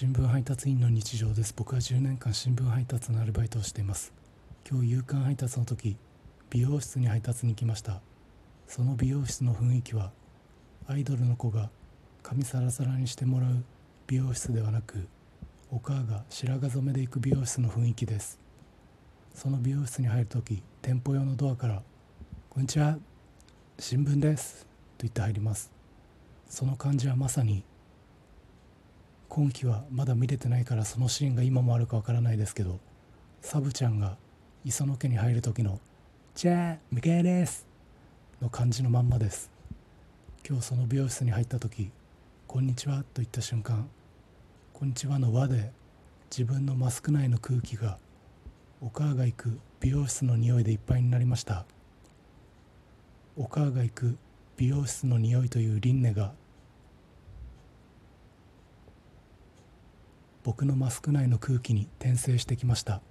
新聞配達員の日常です。僕は10年間新聞配達のアルバイトをしています。今日夕刊配達の時美容室に配達に来ました。その美容室の雰囲気はアイドルの子が髪サラサラにしてもらう美容室ではなくお母が白髪染めで行く美容室の雰囲気です。その美容室に入る時店舗用のドアから「こんにちは。新聞です」と言って入ります。その感じはまさに今期はまだ見れてないからそのシーンが今もあるかわからないですけどサブちゃんが磯野家に入る時の「じゃあミケです」の感じのまんまです。今日その美容室に入った時「こんにちは」と言った瞬間「こんにちは」の輪で自分のマスク内の空気がお母が行く美容室の匂いでいっぱいになりました。お母が行く美容室の匂いという輪廻が僕のマスク内の空気に転生してきました。